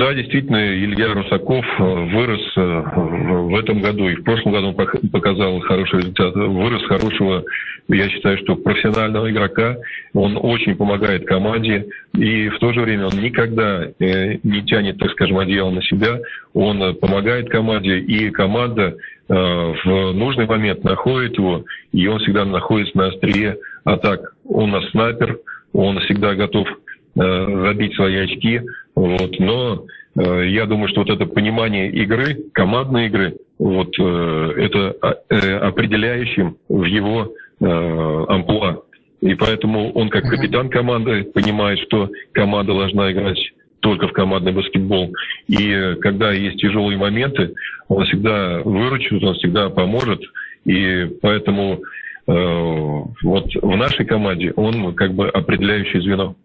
Да, действительно, Илья Русаков э, вырос э, в этом году и в прошлом году показал хороший результат. Вырос хорошего, я считаю, что профессионального игрока. Он очень помогает команде и в то же время он никогда э, не тянет, так скажем, одеяло на себя. Он помогает команде и команда в нужный момент находит его, и он всегда находится на острие атак. Он у нас снайпер, он всегда готов забить свои очки. Вот. Но э, я думаю, что вот это понимание игры, командной игры, вот э, это э, определяющим в его э, амплуа. И поэтому он как капитан команды понимает, что команда должна играть только в командный баскетбол. И э, когда есть тяжелые моменты, он всегда выручит, он всегда поможет. И поэтому э, вот в нашей команде он как бы определяющее звено.